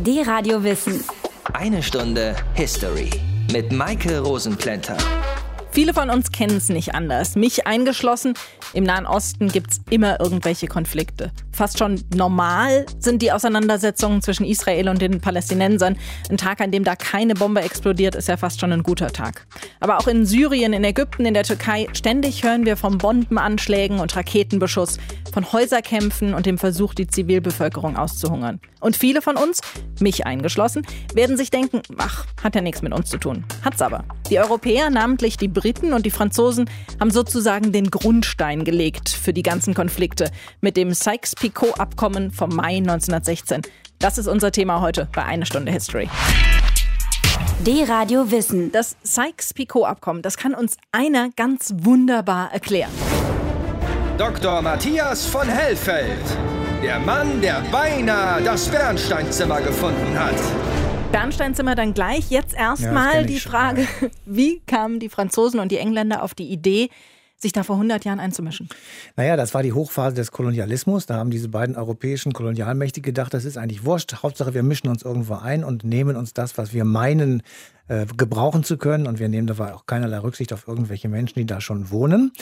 Die Radio Wissen. Eine Stunde History mit Maike Rosenplanter. Viele von uns kennen es nicht anders. Mich eingeschlossen. Im Nahen Osten gibt es immer irgendwelche Konflikte. Fast schon normal sind die Auseinandersetzungen zwischen Israel und den Palästinensern. Ein Tag, an dem da keine Bombe explodiert, ist ja fast schon ein guter Tag. Aber auch in Syrien, in Ägypten, in der Türkei, ständig hören wir von Bombenanschlägen und Raketenbeschuss, von Häuserkämpfen und dem Versuch, die Zivilbevölkerung auszuhungern. Und viele von uns, mich eingeschlossen, werden sich denken, ach, hat ja nichts mit uns zu tun. Hat's aber. Die Europäer, namentlich die Briten und die Franzosen, haben sozusagen den Grundstein gelegt für die ganzen Konflikte mit dem Sykes-Picot-Abkommen vom Mai 1916. Das ist unser Thema heute bei Eine Stunde History. Die Radio Wissen. Das Sykes-Picot-Abkommen, das kann uns einer ganz wunderbar erklären. Dr. Matthias von Hellfeld. Der Mann, der beinahe das Bernsteinzimmer gefunden hat. Bernsteinzimmer dann gleich. Jetzt Ja, erstmal ich die schon, Frage, wie kamen die Franzosen und die Engländer auf die Idee, sich da vor 100 Jahren einzumischen? Naja, das war die Hochphase des Kolonialismus. Da haben diese beiden europäischen Kolonialmächte gedacht, das ist eigentlich wurscht. Hauptsache, wir mischen uns irgendwo ein und nehmen uns das, was wir meinen, äh, gebrauchen zu können. Und wir nehmen dabei auch keinerlei Rücksicht auf irgendwelche Menschen, die da schon wohnen.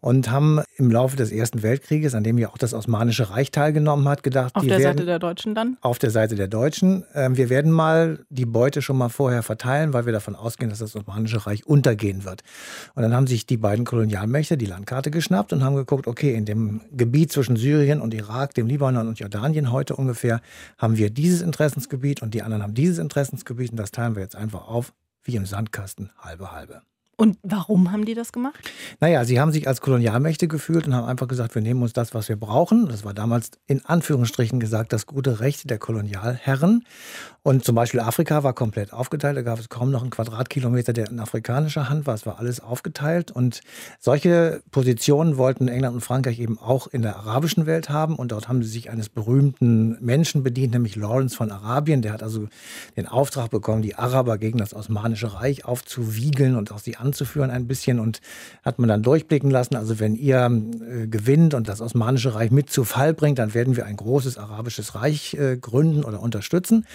Und haben im Laufe des Ersten Weltkrieges, an dem ja auch das Osmanische Reich teilgenommen hat, gedacht, Auf der werden Seite der Deutschen dann? auf der Seite der Deutschen. Ähm, wir werden mal die Beute schon mal vorher verteilen, weil wir davon ausgehen, dass das Osmanische Reich untergehen wird. Und dann haben sich die beiden Kolonialmächte die Landkarte geschnappt und haben geguckt, okay, in dem Gebiet zwischen Syrien und Irak, dem Libanon und Jordanien heute ungefähr, haben wir dieses Interessensgebiet und die anderen haben dieses Interessensgebiet und das teilen wir jetzt einfach auf, wie im Sandkasten, halbe halbe. Und warum haben die das gemacht? Naja, sie haben sich als Kolonialmächte gefühlt und haben einfach gesagt, wir nehmen uns das, was wir brauchen. Das war damals in Anführungsstrichen gesagt das gute Recht der Kolonialherren. Und zum Beispiel Afrika war komplett aufgeteilt. Da gab es kaum noch einen Quadratkilometer, der in afrikanischer Hand war. Es war alles aufgeteilt. Und solche Positionen wollten England und Frankreich eben auch in der arabischen Welt haben. Und dort haben sie sich eines berühmten Menschen bedient, nämlich Lawrence von Arabien. Der hat also den Auftrag bekommen, die Araber gegen das Osmanische Reich aufzuwiegeln und auch sie anzuführen ein bisschen. Und hat man dann durchblicken lassen, also wenn ihr äh, gewinnt und das Osmanische Reich mit zu Fall bringt, dann werden wir ein großes arabisches Reich äh, gründen oder unterstützen.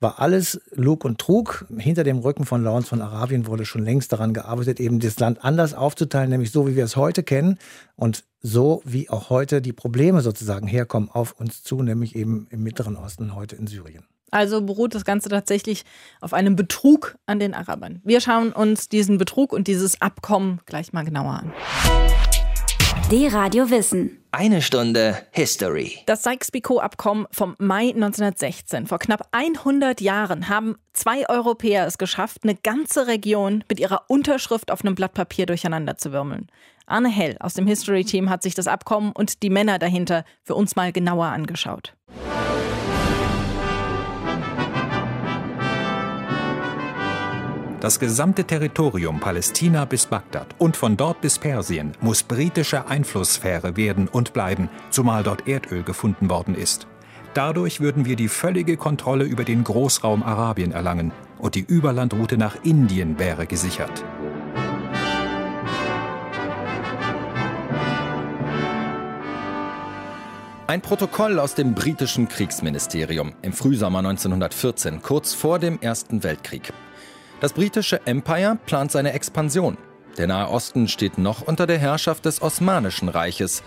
War alles Lug und Trug. Hinter dem Rücken von Lawrence von Arabien wurde schon längst daran gearbeitet, eben das Land anders aufzuteilen, nämlich so, wie wir es heute kennen und so, wie auch heute die Probleme sozusagen herkommen auf uns zu, nämlich eben im Mittleren Osten, heute in Syrien. Also beruht das Ganze tatsächlich auf einem Betrug an den Arabern. Wir schauen uns diesen Betrug und dieses Abkommen gleich mal genauer an. Die Radio Wissen. Eine Stunde History. Das Sykes-Picot-Abkommen vom Mai 1916. Vor knapp 100 Jahren haben zwei Europäer es geschafft, eine ganze Region mit ihrer Unterschrift auf einem Blatt Papier durcheinander zu wirbeln. Arne Hell aus dem History-Team hat sich das Abkommen und die Männer dahinter für uns mal genauer angeschaut. Das gesamte Territorium Palästina bis Bagdad und von dort bis Persien muss britische Einflusssphäre werden und bleiben, zumal dort Erdöl gefunden worden ist. Dadurch würden wir die völlige Kontrolle über den Großraum Arabien erlangen und die Überlandroute nach Indien wäre gesichert. Ein Protokoll aus dem britischen Kriegsministerium im Frühsommer 1914, kurz vor dem Ersten Weltkrieg. Das britische Empire plant seine Expansion. Der Nahe Osten steht noch unter der Herrschaft des Osmanischen Reiches,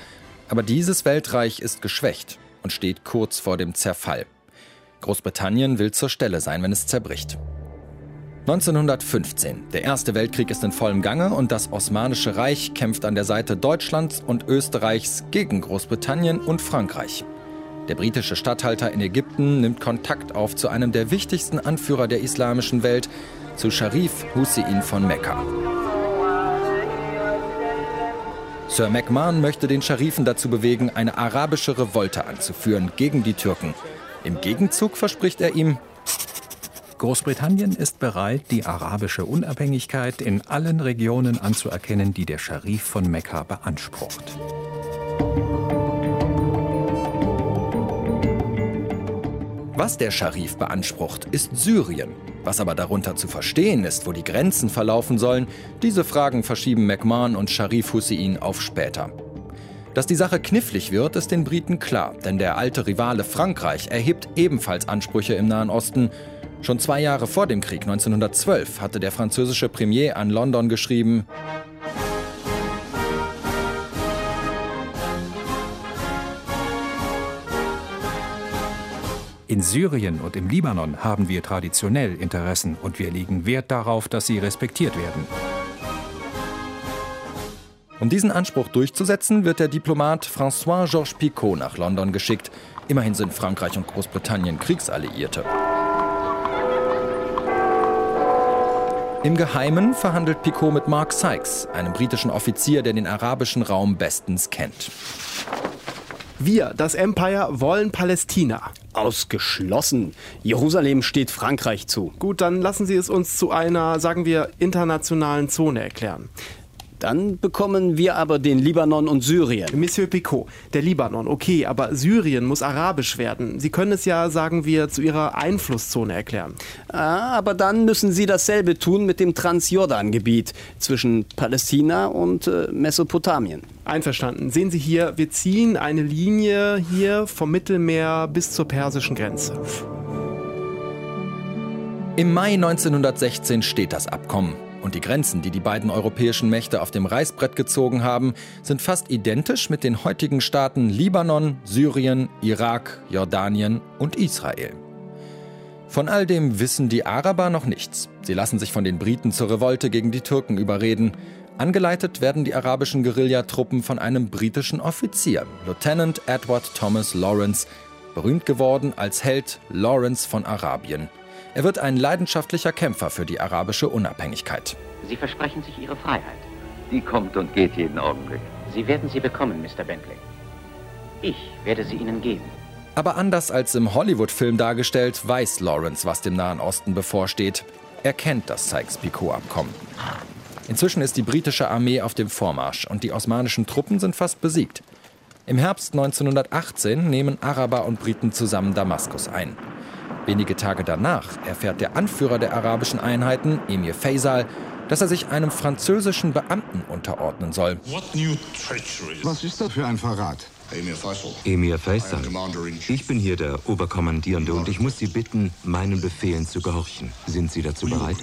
aber dieses Weltreich ist geschwächt und steht kurz vor dem Zerfall. Großbritannien will zur Stelle sein, wenn es zerbricht. 1915. Der Erste Weltkrieg ist in vollem Gange und das Osmanische Reich kämpft an der Seite Deutschlands und Österreichs gegen Großbritannien und Frankreich. Der britische Statthalter in Ägypten nimmt Kontakt auf zu einem der wichtigsten Anführer der islamischen Welt, zu Sharif Hussein von Mekka. Sir MacMahon möchte den Scharifen dazu bewegen, eine arabische Revolte anzuführen gegen die Türken. Im Gegenzug verspricht er ihm, Großbritannien ist bereit, die arabische Unabhängigkeit in allen Regionen anzuerkennen, die der Scharif von Mekka beansprucht. Was der Scharif beansprucht, ist Syrien. Was aber darunter zu verstehen ist, wo die Grenzen verlaufen sollen, diese Fragen verschieben McMahon und Scharif Hussein auf später. Dass die Sache knifflig wird, ist den Briten klar, denn der alte Rivale Frankreich erhebt ebenfalls Ansprüche im Nahen Osten. Schon zwei Jahre vor dem Krieg, 1912, hatte der französische Premier an London geschrieben, In Syrien und im Libanon haben wir traditionell Interessen und wir legen Wert darauf, dass sie respektiert werden. Um diesen Anspruch durchzusetzen, wird der Diplomat François-Georges Picot nach London geschickt. Immerhin sind Frankreich und Großbritannien Kriegsalliierte. Im Geheimen verhandelt Picot mit Mark Sykes, einem britischen Offizier, der den arabischen Raum bestens kennt. Wir, das Empire, wollen Palästina. Ausgeschlossen. Jerusalem steht Frankreich zu. Gut, dann lassen Sie es uns zu einer, sagen wir, internationalen Zone erklären. Dann bekommen wir aber den Libanon und Syrien. Monsieur Picot, der Libanon, okay, aber Syrien muss arabisch werden. Sie können es ja, sagen wir, zu Ihrer Einflusszone erklären. Ah, aber dann müssen Sie dasselbe tun mit dem Transjordan-Gebiet zwischen Palästina und äh, Mesopotamien. Einverstanden. Sehen Sie hier, wir ziehen eine Linie hier vom Mittelmeer bis zur persischen Grenze. Im Mai 1916 steht das Abkommen. Und die Grenzen, die die beiden europäischen Mächte auf dem Reißbrett gezogen haben, sind fast identisch mit den heutigen Staaten Libanon, Syrien, Irak, Jordanien und Israel. Von all dem wissen die Araber noch nichts. Sie lassen sich von den Briten zur Revolte gegen die Türken überreden. Angeleitet werden die arabischen Guerillatruppen von einem britischen Offizier, Lieutenant Edward Thomas Lawrence, berühmt geworden als Held Lawrence von Arabien. Er wird ein leidenschaftlicher Kämpfer für die arabische Unabhängigkeit. Sie versprechen sich Ihre Freiheit. Die kommt und geht jeden Augenblick. Sie werden sie bekommen, Mr. Bentley. Ich werde sie Ihnen geben. Aber anders als im Hollywood-Film dargestellt, weiß Lawrence, was dem Nahen Osten bevorsteht. Er kennt das Sykes-Picot-Abkommen. Inzwischen ist die britische Armee auf dem Vormarsch und die osmanischen Truppen sind fast besiegt. Im Herbst 1918 nehmen Araber und Briten zusammen Damaskus ein. Wenige Tage danach erfährt der Anführer der arabischen Einheiten, Emir Faisal, dass er sich einem französischen Beamten unterordnen soll. Was ist das für ein Verrat? Emir Faisal, ich bin hier der Oberkommandierende und ich muss Sie bitten, meinen Befehlen zu gehorchen. Sind Sie dazu bereit?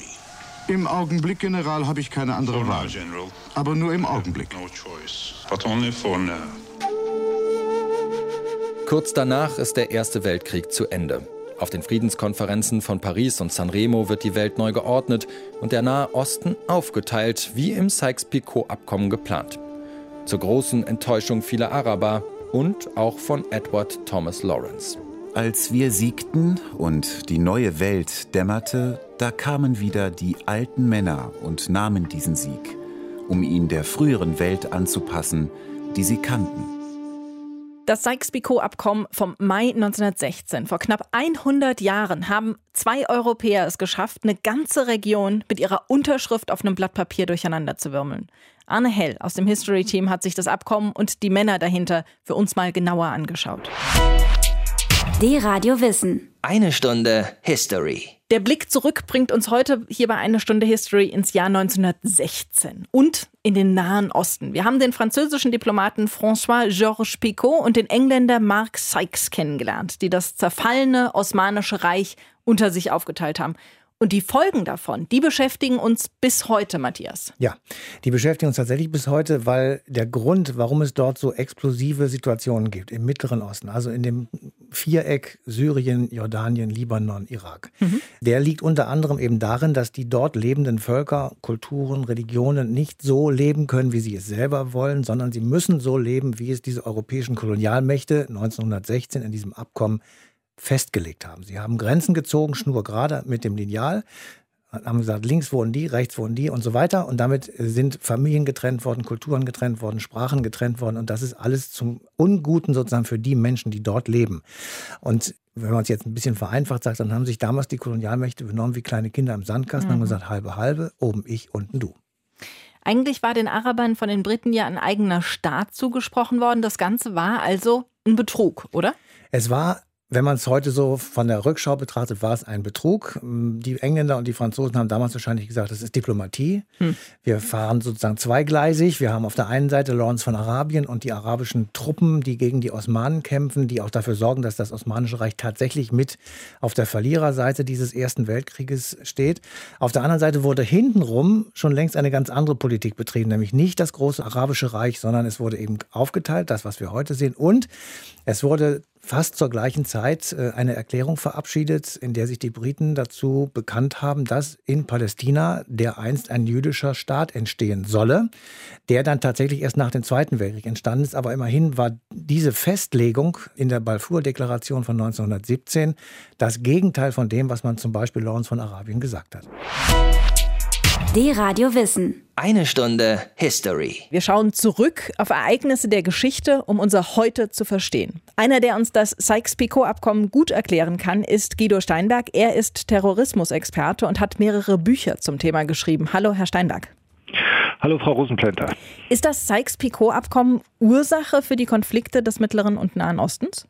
Im Augenblick, General, habe ich keine andere Wahl. Aber nur im Augenblick. Kurz danach ist der Erste Weltkrieg zu Ende. Auf den Friedenskonferenzen von Paris und Sanremo wird die Welt neu geordnet und der Nahe Osten aufgeteilt, wie im Sykes-Picot-Abkommen geplant. Zur großen Enttäuschung vieler Araber und auch von Edward Thomas Lawrence. Als wir siegten und die neue Welt dämmerte, da kamen wieder die alten Männer und nahmen diesen Sieg, um ihn der früheren Welt anzupassen, die sie kannten. Das Sykes-Picot-Abkommen vom Mai 1916. Vor knapp 100 Jahren haben zwei Europäer es geschafft, eine ganze Region mit ihrer Unterschrift auf einem Blatt Papier durcheinander zu wirbeln. Arne Hell aus dem History-Team hat sich das Abkommen und die Männer dahinter für uns mal genauer angeschaut. D-Radio Wissen. Eine Stunde History. Der Blick zurück bringt uns heute hier bei einer Stunde History ins Jahr 1916 und in den Nahen Osten. Wir haben den französischen Diplomaten François-Georges Picot und den Engländer Mark Sykes kennengelernt, die das zerfallene Osmanische Reich unter sich aufgeteilt haben. Und die Folgen davon, die beschäftigen uns bis heute, Matthias. Ja, die beschäftigen uns tatsächlich bis heute, weil der Grund, warum es dort so explosive Situationen gibt im Mittleren Osten, also in dem Viereck Syrien, Jordanien, Libanon, Irak, mhm. der liegt unter anderem eben darin, dass die dort lebenden Völker, Kulturen, Religionen nicht so leben können, wie sie es selber wollen, sondern sie müssen so leben, wie es diese europäischen Kolonialmächte 1916 in diesem Abkommen festgelegt haben. Sie haben Grenzen gezogen, schnurgerade mit dem Lineal, haben gesagt, links wohnen die, rechts wohnen die und so weiter. Und damit sind Familien getrennt worden, Kulturen getrennt worden, Sprachen getrennt worden. Und das ist alles zum Unguten sozusagen für die Menschen, die dort leben. Und wenn man es jetzt ein bisschen vereinfacht sagt, dann haben sich damals die Kolonialmächte benommen wie kleine Kinder im Sandkasten, mhm. haben gesagt, halbe, halbe, oben ich, unten du. Eigentlich war den Arabern von den Briten ja ein eigener Staat zugesprochen worden. Das Ganze war also ein Betrug, oder? Es war wenn man es heute so von der Rückschau betrachtet, war es ein Betrug. Die Engländer und die Franzosen haben damals wahrscheinlich gesagt, das ist Diplomatie. Hm. Wir fahren sozusagen zweigleisig. Wir haben auf der einen Seite Lawrence von Arabien und die arabischen Truppen, die gegen die Osmanen kämpfen, die auch dafür sorgen, dass das Osmanische Reich tatsächlich mit auf der Verliererseite dieses Ersten Weltkrieges steht. Auf der anderen Seite wurde hintenrum schon längst eine ganz andere Politik betrieben, nämlich nicht das große arabische Reich, sondern es wurde eben aufgeteilt, das, was wir heute sehen. Und es wurde fast zur gleichen Zeit äh, eine Erklärung verabschiedet, in der sich die Briten dazu bekannt haben, dass in Palästina der einst ein jüdischer Staat entstehen solle, der dann tatsächlich erst nach dem Zweiten Weltkrieg entstanden ist. Aber immerhin war diese Festlegung in der Balfour-Deklaration von 1917 das Gegenteil von dem, was man zum Beispiel Lawrence von Arabien gesagt hat. Die Radio Wissen. Eine Stunde History. Wir schauen zurück auf Ereignisse der Geschichte, um unser Heute zu verstehen. Einer, der uns das Sykes-Picot-Abkommen gut erklären kann, ist Guido Steinberg. Er ist Terrorismusexperte und hat mehrere Bücher zum Thema geschrieben. Hallo, Herr Steinberg. Hallo, Frau Rosenplänter. Ist das Sykes-Picot-Abkommen Ursache für die Konflikte des Mittleren und Nahen Ostens?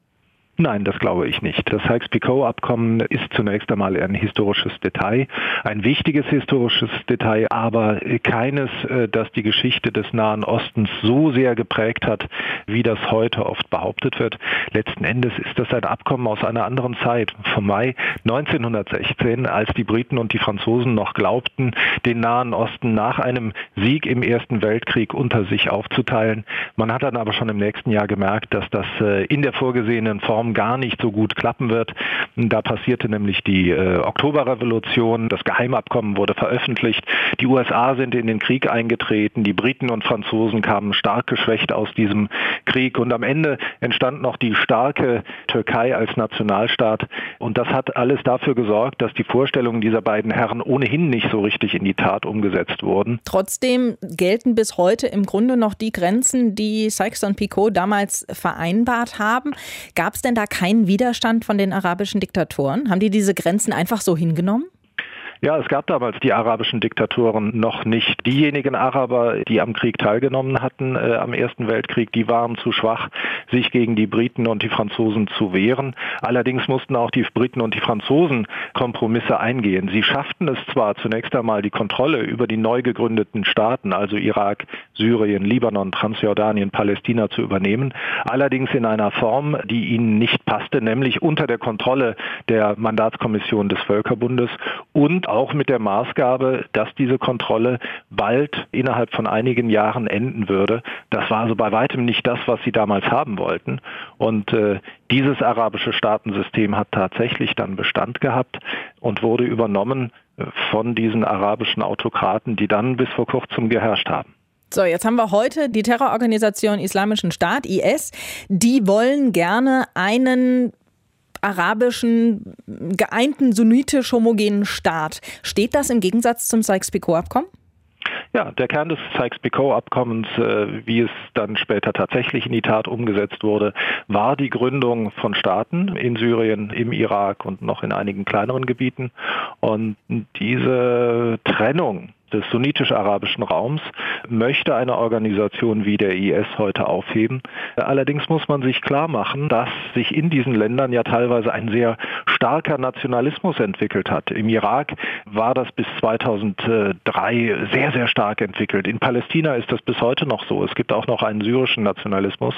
Nein, das glaube ich nicht. Das Sykes-Picot-Abkommen ist zunächst einmal ein historisches Detail, ein wichtiges historisches Detail, aber keines, äh, das die Geschichte des Nahen Ostens so sehr geprägt hat, wie das heute oft behauptet wird. Letzten Endes ist das ein Abkommen aus einer anderen Zeit, vom Mai 1916, als die Briten und die Franzosen noch glaubten, den Nahen Osten nach einem Sieg im Ersten Weltkrieg unter sich aufzuteilen. Man hat dann aber schon im nächsten Jahr gemerkt, dass das äh, in der vorgesehenen Form Form gar nicht so gut klappen wird. Da passierte nämlich die äh, Oktoberrevolution, das Geheimabkommen wurde veröffentlicht, die USA sind in den Krieg eingetreten, die Briten und Franzosen kamen stark geschwächt aus diesem Krieg und am Ende entstand noch die starke Türkei als Nationalstaat und das hat alles dafür gesorgt, dass die Vorstellungen dieser beiden Herren ohnehin nicht so richtig in die Tat umgesetzt wurden. Trotzdem gelten bis heute im Grunde noch die Grenzen, die Sykes und Picot damals vereinbart haben. Gab es denn denn da keinen Widerstand von den arabischen Diktatoren? Haben die diese Grenzen einfach so hingenommen? Ja, es gab damals die arabischen Diktatoren noch nicht. Diejenigen Araber, die am Krieg teilgenommen hatten, äh, am Ersten Weltkrieg, die waren zu schwach, sich gegen die Briten und die Franzosen zu wehren. Allerdings mussten auch die Briten und die Franzosen Kompromisse eingehen. Sie schafften es zwar zunächst einmal die Kontrolle über die neu gegründeten Staaten, also Irak, Syrien, Libanon, Transjordanien, Palästina zu übernehmen, allerdings in einer Form, die ihnen nicht passte, nämlich unter der Kontrolle der Mandatskommission des Völkerbundes und auch mit der Maßgabe, dass diese Kontrolle bald innerhalb von einigen Jahren enden würde. Das war also bei weitem nicht das, was sie damals haben wollten. Und äh, dieses arabische Staatensystem hat tatsächlich dann Bestand gehabt und wurde übernommen äh, von diesen arabischen Autokraten, die dann bis vor kurzem geherrscht haben. So, jetzt haben wir heute die Terrororganisation Islamischen Staat, IS. Die wollen gerne einen arabischen, geeinten, sunnitisch homogenen Staat. Steht das im Gegensatz zum Sykes-Picot-Abkommen? Ja, der Kern des Sykes-Picot-Abkommens, äh, wie es dann später tatsächlich in die Tat umgesetzt wurde, war die Gründung von Staaten in Syrien, im Irak und noch in einigen kleineren Gebieten. Und diese Trennung des sunnitisch-arabischen Raums möchte eine Organisation wie der IS heute aufheben. Allerdings muss man sich klar machen, dass sich in diesen Ländern ja teilweise ein sehr starker Nationalismus entwickelt hat. Im Irak war das bis 2003 sehr, sehr stark entwickelt. In Palästina ist das bis heute noch so. Es gibt auch noch einen syrischen Nationalismus.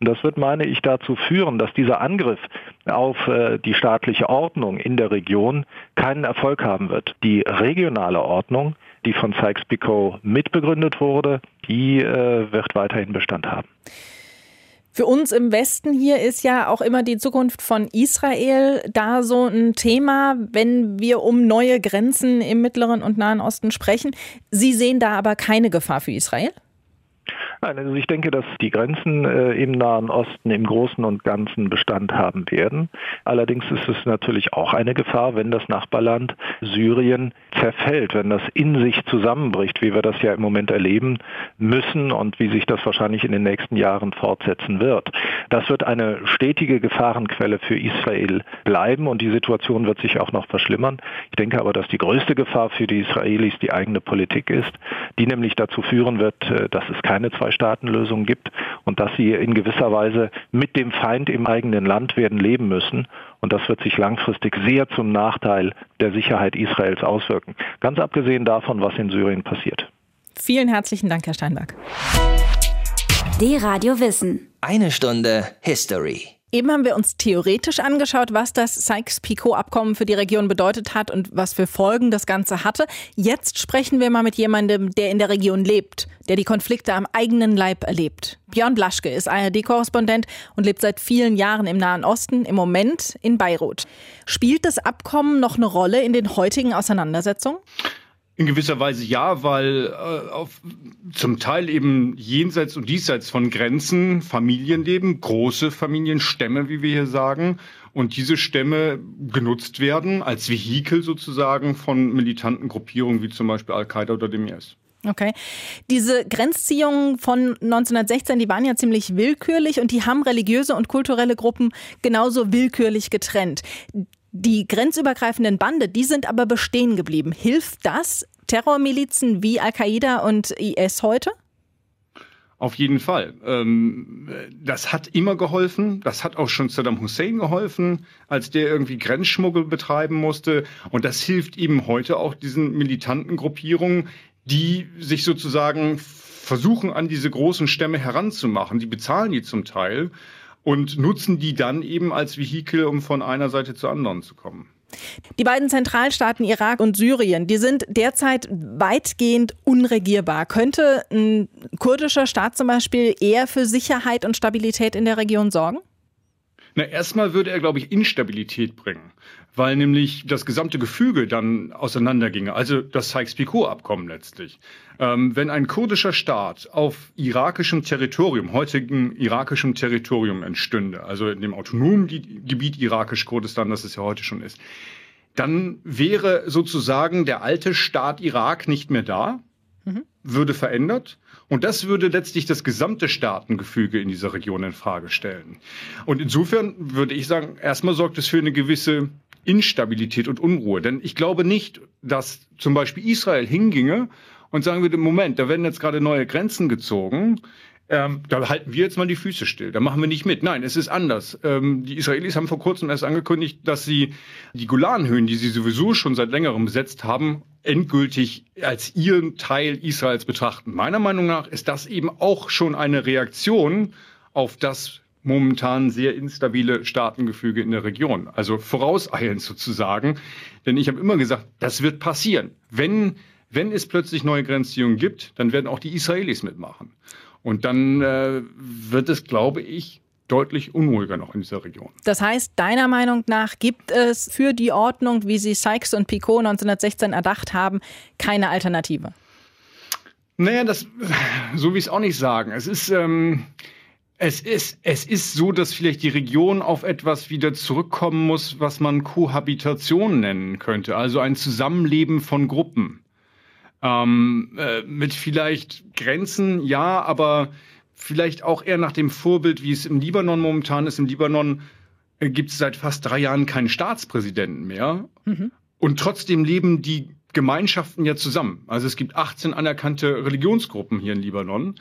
Und das wird, meine ich, dazu führen, dass dieser Angriff auf äh, die staatliche Ordnung in der Region keinen Erfolg haben wird. Die regionale Ordnung die von Sykes-Picot mitbegründet wurde, die äh, wird weiterhin Bestand haben. Für uns im Westen hier ist ja auch immer die Zukunft von Israel da so ein Thema, wenn wir um neue Grenzen im Mittleren und Nahen Osten sprechen. Sie sehen da aber keine Gefahr für Israel? Nein, also ich denke, dass die Grenzen äh, im Nahen Osten im Großen und Ganzen Bestand haben werden. Allerdings ist es natürlich auch eine Gefahr, wenn das Nachbarland Syrien zerfällt, wenn das in sich zusammenbricht, wie wir das ja im Moment erleben müssen und wie sich das wahrscheinlich in den nächsten Jahren fortsetzen wird. Das wird eine stetige Gefahrenquelle für Israel bleiben und die Situation wird sich auch noch verschlimmern. Ich denke aber, dass die größte Gefahr für die Israelis die eigene Politik ist, die nämlich dazu führen wird, äh, dass es keine zwei Zwei-Staaten-Lösung gibt und dass sie in gewisser Weise mit dem Feind im eigenen Land werden leben müssen. Und das wird sich langfristig sehr zum Nachteil der Sicherheit Israels auswirken. Ganz abgesehen davon, was in Syrien passiert. Vielen herzlichen Dank, Herr Steinberg. D-Radio Wissen. Eine Stunde History. Eben haben wir uns theoretisch angeschaut, was das Sykes-Picot-Abkommen für die Region bedeutet hat und was für Folgen das Ganze hatte. Jetzt sprechen wir mal mit jemandem, der in der Region lebt, der die Konflikte am eigenen Leib erlebt. Björn Blaschke ist ARD-Korrespondent und lebt seit vielen Jahren im Nahen Osten, im Moment in Beirut. Spielt das Abkommen noch eine Rolle in den heutigen Auseinandersetzungen? In gewisser Weise ja, weil äh, auf, zum Teil eben jenseits und diesseits von Grenzen Familien leben, große Familienstämme, wie wir hier sagen, und diese Stämme genutzt werden als Vehikel sozusagen von militanten Gruppierungen wie zum Beispiel Al-Qaida oder dem IS. Okay. Diese Grenzziehungen von 1916, die waren ja ziemlich willkürlich und die haben religiöse und kulturelle Gruppen genauso willkürlich getrennt. Die grenzübergreifenden Bande, die sind aber bestehen geblieben. Hilft das Terrormilizen wie Al-Qaida und IS heute? Auf jeden Fall. Ähm, das hat immer geholfen. Das hat auch schon Saddam Hussein geholfen, als der irgendwie Grenzschmuggel betreiben musste. Und das hilft eben heute auch diesen militanten Gruppierungen, die sich sozusagen versuchen, an diese großen Stämme heranzumachen. Die bezahlen die zum Teil und nutzen die dann eben als Vehikel, um von einer Seite zur anderen zu kommen. Die beiden Zentralstaaten Irak und Syrien, die sind derzeit weitgehend unregierbar. Könnte ein kurdischer Staat zum Beispiel eher für Sicherheit und Stabilität in der Region sorgen? Na, erstmal würde er, glaube ich, Instabilität bringen, weil nämlich das gesamte Gefüge dann auseinanderginge, also das Sykes-Picot-Abkommen letztlich. Ähm, wenn ein kurdischer Staat auf irakischem Territorium, heutigen irakischem Territorium entstünde, also in dem autonomen Gebiet irakisch-Kurdistan, das es ja heute schon ist, dann wäre sozusagen der alte Staat Irak nicht mehr da, mhm. würde verändert und das würde letztlich das gesamte Staatengefüge in dieser Region in Frage stellen. Und insofern würde ich sagen, erstmal sorgt es für eine gewisse Instabilität und Unruhe. Denn ich glaube nicht, dass zum Beispiel Israel hinginge und sagen würde, Moment, da werden jetzt gerade neue Grenzen gezogen ähm, da halten wir jetzt mal die Füße still, da machen wir nicht mit. Nein, es ist anders. Ähm, die Israelis haben vor kurzem erst angekündigt, dass sie die Golanhöhen, die sie sowieso schon seit längerem besetzt haben, endgültig als ihren Teil Israels betrachten. Meiner Meinung nach ist das eben auch schon eine Reaktion auf das momentan sehr instabile Staatengefüge in der Region. Also vorauseilend sozusagen. Denn ich habe immer gesagt, das wird passieren. Wenn, wenn es plötzlich neue Grenzziehungen gibt, dann werden auch die Israelis mitmachen. Und dann äh, wird es, glaube ich, deutlich unruhiger noch in dieser Region. Das heißt, deiner Meinung nach gibt es für die Ordnung, wie sie Sykes und Picot 1916 erdacht haben, keine Alternative? Naja, das, so wie ich es auch nicht sagen. Es ist, ähm, es ist, es ist so, dass vielleicht die Region auf etwas wieder zurückkommen muss, was man Kohabitation nennen könnte. Also ein Zusammenleben von Gruppen. Ähm, äh, mit vielleicht Grenzen, ja, aber vielleicht auch eher nach dem Vorbild, wie es im Libanon momentan ist. Im Libanon äh, gibt es seit fast drei Jahren keinen Staatspräsidenten mehr. Mhm. Und trotzdem leben die Gemeinschaften ja zusammen. Also es gibt 18 anerkannte Religionsgruppen hier in Libanon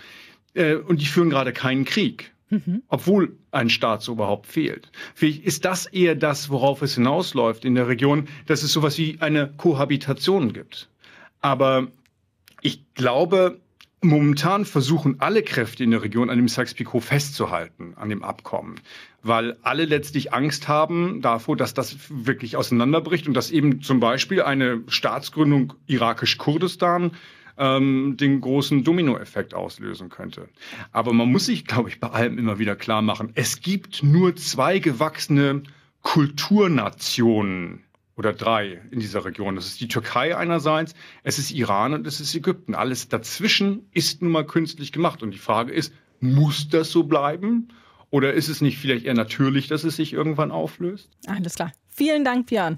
äh, und die führen gerade keinen Krieg. Mhm. Obwohl ein Staat so überhaupt fehlt. Vielleicht ist das eher das, worauf es hinausläuft in der Region, dass es sowas wie eine Kohabitation gibt. Aber ich glaube, momentan versuchen alle Kräfte in der Region an dem Sykes-Picot festzuhalten, an dem Abkommen, weil alle letztlich Angst haben davor, dass das wirklich auseinanderbricht und dass eben zum Beispiel eine Staatsgründung irakisch-Kurdistan ähm, den großen Dominoeffekt auslösen könnte. Aber man muss sich, glaube ich, bei allem immer wieder klar machen, es gibt nur zwei gewachsene Kulturnationen oder drei in dieser Region. Das ist die Türkei einerseits, es ist Iran und es ist Ägypten. Alles dazwischen ist nun mal künstlich gemacht. Und die Frage ist, muss das so bleiben? Oder ist es nicht vielleicht eher natürlich, dass es sich irgendwann auflöst? Alles klar. Vielen Dank, Björn.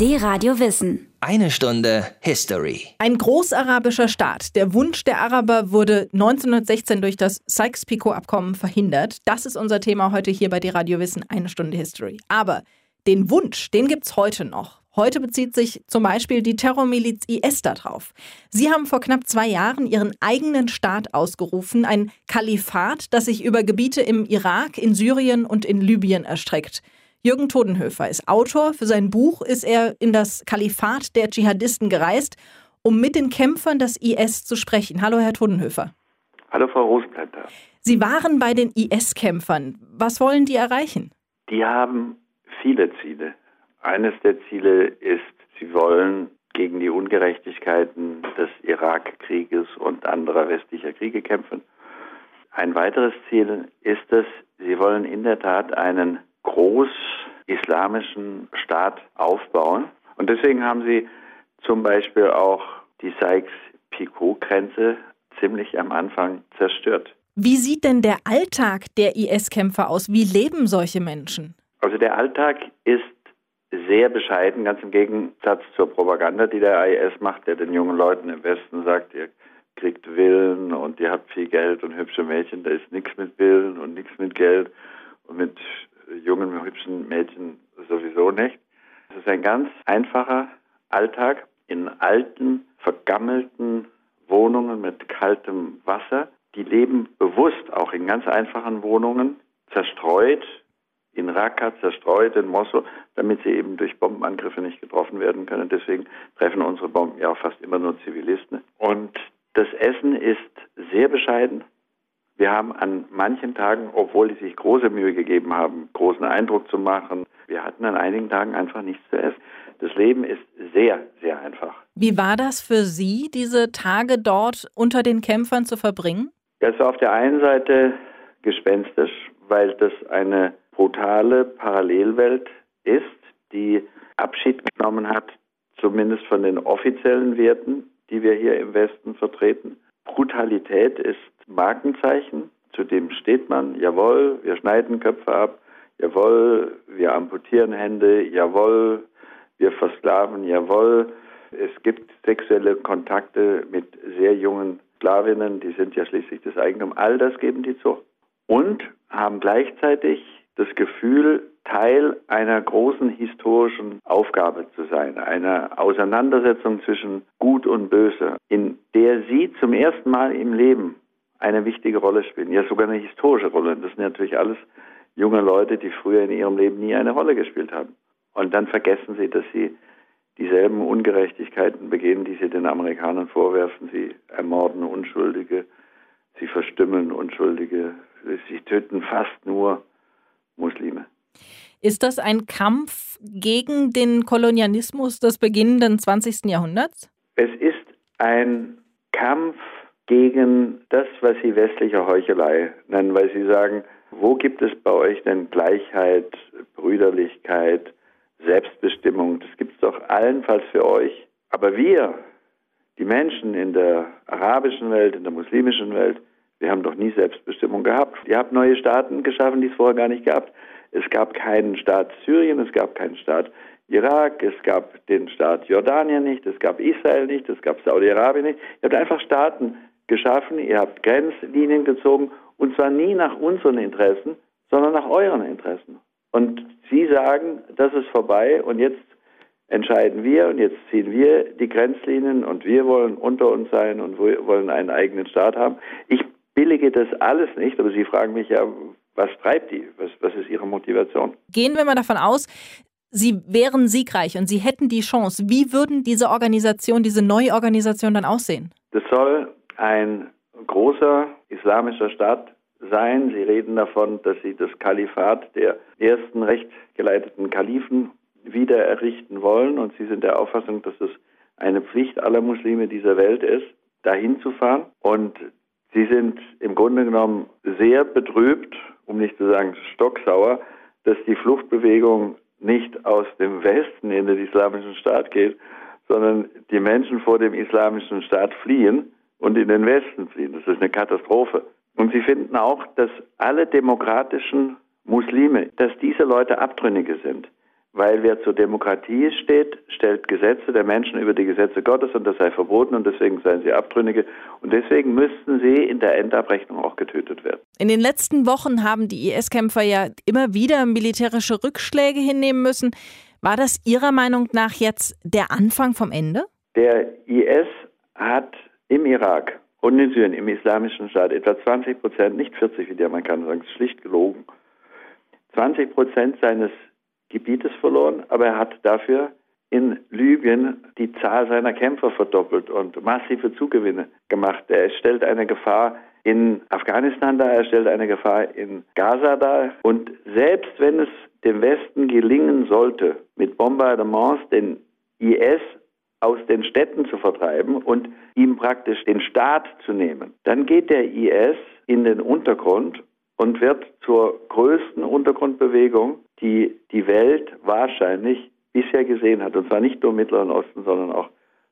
D-Radio Wissen. Eine Stunde History. Ein großarabischer Staat. Der Wunsch der Araber wurde 1916 durch das Sykes-Picot-Abkommen verhindert. Das ist unser Thema heute hier bei D-Radio Wissen. Eine Stunde History. Aber den Wunsch, den gibt es heute noch. Heute bezieht sich zum Beispiel die Terrormiliz IS darauf. Sie haben vor knapp zwei Jahren ihren eigenen Staat ausgerufen, ein Kalifat, das sich über Gebiete im Irak, in Syrien und in Libyen erstreckt. Jürgen Todenhöfer ist Autor. Für sein Buch ist er in das Kalifat der Dschihadisten gereist, um mit den Kämpfern des IS zu sprechen. Hallo, Herr Todenhöfer. Hallo, Frau Rosenblätter. Sie waren bei den IS-Kämpfern. Was wollen die erreichen? Die haben viele Ziele. Eines der Ziele ist, sie wollen gegen die Ungerechtigkeiten des Irakkrieges und anderer westlicher Kriege kämpfen. Ein weiteres Ziel ist es, sie wollen in der Tat einen groß-islamischen Staat aufbauen. Und deswegen haben sie zum Beispiel auch die Sykes-Picot-Grenze ziemlich am Anfang zerstört. Wie sieht denn der Alltag der IS-Kämpfer aus? Wie leben solche Menschen? Also der Alltag ist sehr bescheiden, ganz im Gegensatz zur Propaganda, die der IS macht, der den jungen Leuten im Westen sagt, ihr kriegt Willen und ihr habt viel Geld und hübsche Mädchen. Da ist nichts mit Willen und nichts mit Geld und mit jungen, hübschen Mädchen sowieso nicht. Es ist ein ganz einfacher Alltag in alten, vergammelten Wohnungen mit kaltem Wasser. Die leben bewusst auch in ganz einfachen Wohnungen, zerstreut in Raqqa zerstreut, in Mosul, damit sie eben durch Bombenangriffe nicht getroffen werden können. Deswegen treffen unsere Bomben ja auch fast immer nur Zivilisten. Und das Essen ist sehr bescheiden. Wir haben an manchen Tagen, obwohl die sich große Mühe gegeben haben, großen Eindruck zu machen, wir hatten an einigen Tagen einfach nichts zu essen. Das Leben ist sehr, sehr einfach. Wie war das für Sie, diese Tage dort unter den Kämpfern zu verbringen? Das war auf der einen Seite gespenstisch, weil das eine brutale Parallelwelt ist, die Abschied genommen hat, zumindest von den offiziellen Werten, die wir hier im Westen vertreten. Brutalität ist Markenzeichen, zu dem steht man, jawohl, wir schneiden Köpfe ab, jawohl, wir amputieren Hände, jawohl, wir versklaven, jawohl. Es gibt sexuelle Kontakte mit sehr jungen Sklavinnen, die sind ja schließlich das Eigentum. All das geben die zu. Und haben gleichzeitig das Gefühl, Teil einer großen historischen Aufgabe zu sein, einer Auseinandersetzung zwischen Gut und Böse, in der sie zum ersten Mal im Leben eine wichtige Rolle spielen, ja sogar eine historische Rolle. Das sind natürlich alles junge Leute, die früher in ihrem Leben nie eine Rolle gespielt haben. Und dann vergessen sie, dass sie dieselben Ungerechtigkeiten begehen, die sie den Amerikanern vorwerfen. Sie ermorden Unschuldige, sie verstümmeln Unschuldige, sie töten fast nur Muslime. Ist das ein Kampf gegen den Kolonialismus des beginnenden 20. Jahrhunderts? Es ist ein Kampf gegen das, was Sie westliche Heuchelei nennen, weil Sie sagen, wo gibt es bei euch denn Gleichheit, Brüderlichkeit, Selbstbestimmung? Das gibt es doch allenfalls für euch. Aber wir, die Menschen in der arabischen Welt, in der muslimischen Welt, wir haben doch nie Selbstbestimmung gehabt. Ihr habt neue Staaten geschaffen, die es vorher gar nicht gab. Es gab keinen Staat Syrien, es gab keinen Staat Irak, es gab den Staat Jordanien nicht, es gab Israel nicht, es gab Saudi-Arabien nicht. Ihr habt einfach Staaten geschaffen, ihr habt Grenzlinien gezogen und zwar nie nach unseren Interessen, sondern nach euren Interessen. Und Sie sagen, das ist vorbei und jetzt entscheiden wir und jetzt ziehen wir die Grenzlinien und wir wollen unter uns sein und wir wollen einen eigenen Staat haben. Ich billige das alles nicht, aber Sie fragen mich ja, was treibt die? Was, was ist Ihre Motivation? Gehen wir mal davon aus, Sie wären siegreich und Sie hätten die Chance. Wie würden diese Organisation, diese neue Organisation dann aussehen? Das soll ein großer islamischer Staat sein. Sie reden davon, dass Sie das Kalifat der ersten rechtgeleiteten Kalifen wieder errichten wollen und Sie sind der Auffassung, dass es eine Pflicht aller Muslime dieser Welt ist, dahin zu fahren. Und Sie sind im Grunde genommen sehr betrübt, um nicht zu sagen stocksauer, dass die Fluchtbewegung nicht aus dem Westen in den islamischen Staat geht, sondern die Menschen vor dem islamischen Staat fliehen und in den Westen fliehen. Das ist eine Katastrophe. Und sie finden auch, dass alle demokratischen Muslime, dass diese Leute Abtrünnige sind. Weil wer zur Demokratie steht, stellt Gesetze der Menschen über die Gesetze Gottes und das sei verboten und deswegen seien sie Abtrünnige und deswegen müssten sie in der Endabrechnung auch getötet werden. In den letzten Wochen haben die IS-Kämpfer ja immer wieder militärische Rückschläge hinnehmen müssen. War das Ihrer Meinung nach jetzt der Anfang vom Ende? Der IS hat im Irak und in Syrien, im islamischen Staat, etwa 20 Prozent, nicht 40 wie die Amerikaner sagen, ist schlicht gelogen, 20 Prozent seines Gebietes verloren, aber er hat dafür in Libyen die Zahl seiner Kämpfer verdoppelt und massive Zugewinne gemacht. Er stellt eine Gefahr in Afghanistan dar, er stellt eine Gefahr in Gaza dar. Und selbst wenn es dem Westen gelingen sollte, mit Bombardements den IS aus den Städten zu vertreiben und ihm praktisch den Staat zu nehmen, dann geht der IS in den Untergrund und wird zur größten Untergrundbewegung, die die Welt wahrscheinlich bisher gesehen hat. Und zwar nicht nur im Mittleren Osten, sondern auch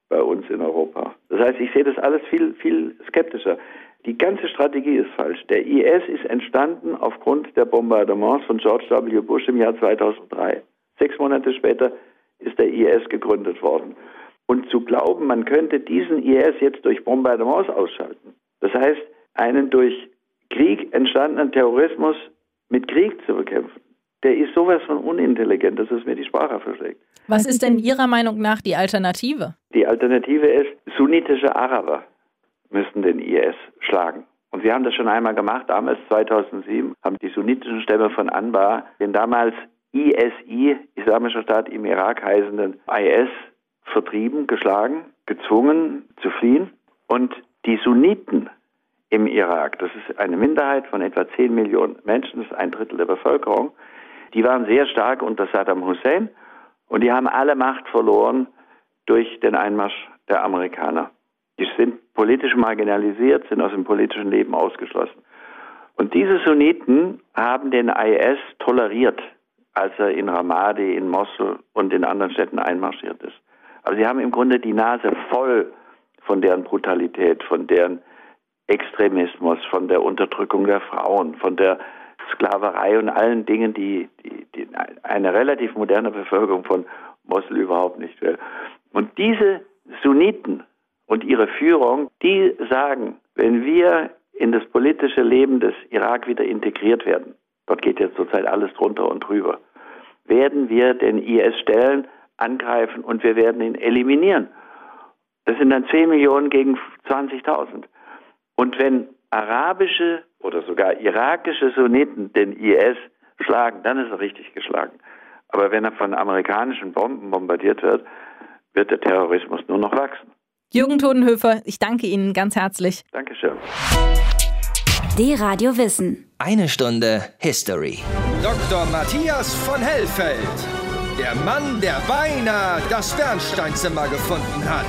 bei uns in Europa. Das heißt, ich sehe das alles viel, viel skeptischer. Die ganze Strategie ist falsch. Der IS ist entstanden aufgrund der Bombardements von George W. Bush im Jahr 2003. Sechs Monate später ist der IS gegründet worden. Und zu glauben, man könnte diesen IS jetzt durch Bombardements ausschalten, das heißt, einen durch Krieg entstandenen Terrorismus mit Krieg zu bekämpfen, der ist sowas von unintelligent, dass es mir die Sprache verschlägt. Was ist denn Ihrer Meinung nach die Alternative? Die Alternative ist, sunnitische Araber müssen den IS schlagen. Und wir haben das schon einmal gemacht, damals 2007 haben die sunnitischen Stämme von Anbar den damals ISI, Islamischer Staat im Irak heißenden IS, vertrieben, geschlagen, gezwungen zu fliehen. Und die Sunniten im Irak, das ist eine Minderheit von etwa 10 Millionen Menschen, das ist ein Drittel der Bevölkerung, die waren sehr stark unter Saddam Hussein und die haben alle Macht verloren durch den Einmarsch der Amerikaner. Die sind politisch marginalisiert, sind aus dem politischen Leben ausgeschlossen. Und diese Sunniten haben den IS toleriert, als er in Ramadi, in Mosul und in anderen Städten einmarschiert ist. Also sie haben im Grunde die Nase voll von deren Brutalität, von deren Extremismus, von der Unterdrückung der Frauen, von der Sklaverei und allen Dingen, die, die, die eine relativ moderne Bevölkerung von Mosul überhaupt nicht will. Und diese Sunniten und ihre Führung, die sagen, wenn wir in das politische Leben des Irak wieder integriert werden, dort geht jetzt zurzeit alles drunter und drüber, werden wir den IS stellen, angreifen und wir werden ihn eliminieren. Das sind dann 10 Millionen gegen 20.000. Und wenn arabische oder sogar irakische Sunniten den IS schlagen, dann ist er richtig geschlagen. Aber wenn er von amerikanischen Bomben bombardiert wird, wird der Terrorismus nur noch wachsen. Jürgen Todenhöfer, ich danke Ihnen ganz herzlich. Dankeschön. D-Radio Wissen. Eine Stunde History. Dr. Matthias von Hellfeld. Der Mann, der beinahe das Bernsteinzimmer gefunden hat.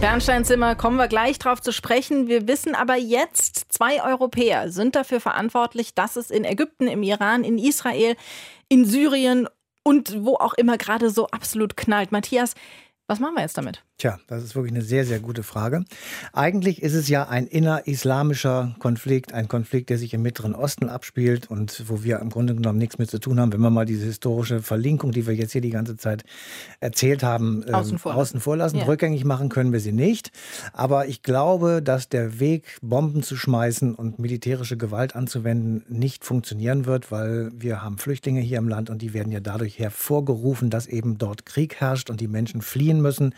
Bernsteinzimmer kommen wir gleich drauf zu sprechen. Wir wissen aber jetzt, zwei Europäer sind dafür verantwortlich, dass es in Ägypten, im Iran, in Israel, in Syrien und wo auch immer gerade so absolut knallt. Matthias, was machen wir jetzt damit? Tja, das ist wirklich eine sehr, sehr gute Frage. Eigentlich ist es ja ein innerislamischer Konflikt, ein Konflikt, der sich im Mittleren Osten abspielt und wo wir im Grunde genommen nichts mit zu tun haben, wenn wir mal diese historische Verlinkung, die wir jetzt hier die ganze Zeit erzählt haben, ähm, außen vor, außen vor lassen. Ja. Rückgängig machen können wir sie nicht. Aber ich glaube, dass der Weg, Bomben zu schmeißen und militärische Gewalt anzuwenden, nicht funktionieren wird, weil wir haben Flüchtlinge hier im Land und die werden ja dadurch hervorgerufen, dass eben dort Krieg herrscht und die Menschen fliehen müssen.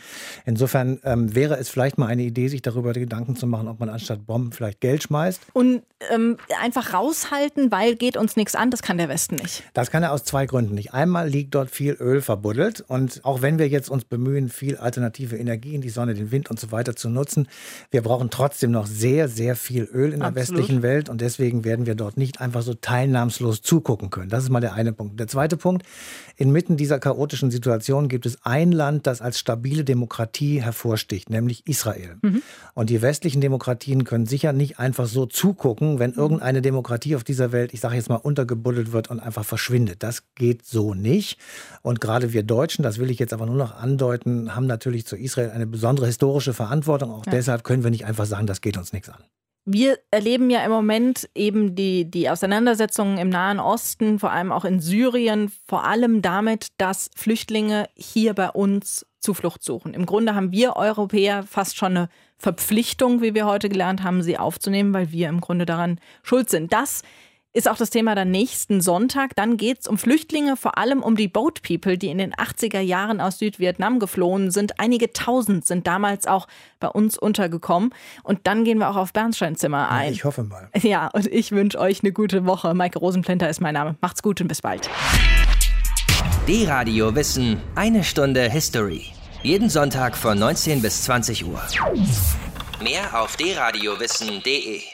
In Insofern ähm, wäre es vielleicht mal eine Idee, sich darüber Gedanken zu machen, ob man anstatt Bomben vielleicht Geld schmeißt. Und ähm, einfach raushalten, weil geht uns nichts an, das kann der Westen nicht. Das kann er aus zwei Gründen nicht. Einmal liegt dort viel Öl verbuddelt und auch wenn wir jetzt uns bemühen, viel alternative Energien, die Sonne, den Wind und so weiter zu nutzen, wir brauchen trotzdem noch sehr, sehr viel Öl in der Absolut. westlichen Welt und deswegen werden wir dort nicht einfach so teilnahmslos zugucken können. Das ist mal der eine Punkt. Der zweite Punkt, inmitten dieser chaotischen Situation gibt es ein Land, das als stabile Demokratie Demokratie hervorsticht, nämlich Israel. Mhm. Und die westlichen Demokratien können sicher nicht einfach so zugucken, wenn mhm. irgendeine Demokratie auf dieser Welt, ich sage jetzt mal, untergebuddelt wird und einfach verschwindet. Das geht so nicht. Und gerade wir Deutschen, das will ich jetzt aber nur noch andeuten, haben natürlich zu Israel eine besondere historische Verantwortung. Auch ja. deshalb können wir nicht einfach sagen, das geht uns nichts an. Wir erleben ja im Moment eben die, die Auseinandersetzungen im Nahen Osten, vor allem auch in Syrien, vor allem damit, dass Flüchtlinge hier bei uns Zuflucht suchen. Im Grunde haben wir Europäer fast schon eine Verpflichtung, wie wir heute gelernt haben, sie aufzunehmen, weil wir im Grunde daran schuld sind. Das ist auch das Thema dann nächsten Sonntag. Dann geht es um Flüchtlinge, vor allem um die Boat People, die in den 80er Jahren aus Südvietnam geflohen sind. Einige tausend sind damals auch bei uns untergekommen. Und dann gehen wir auch auf Bernsteinzimmer ein. Ich hoffe mal. Ja, und ich wünsche euch eine gute Woche. Maike Rosenplinter ist mein Name. Macht's gut und bis bald. D-Radio Wissen, eine Stunde History. Jeden Sonntag von 19 bis 20 Uhr. Mehr auf dradiowissen.de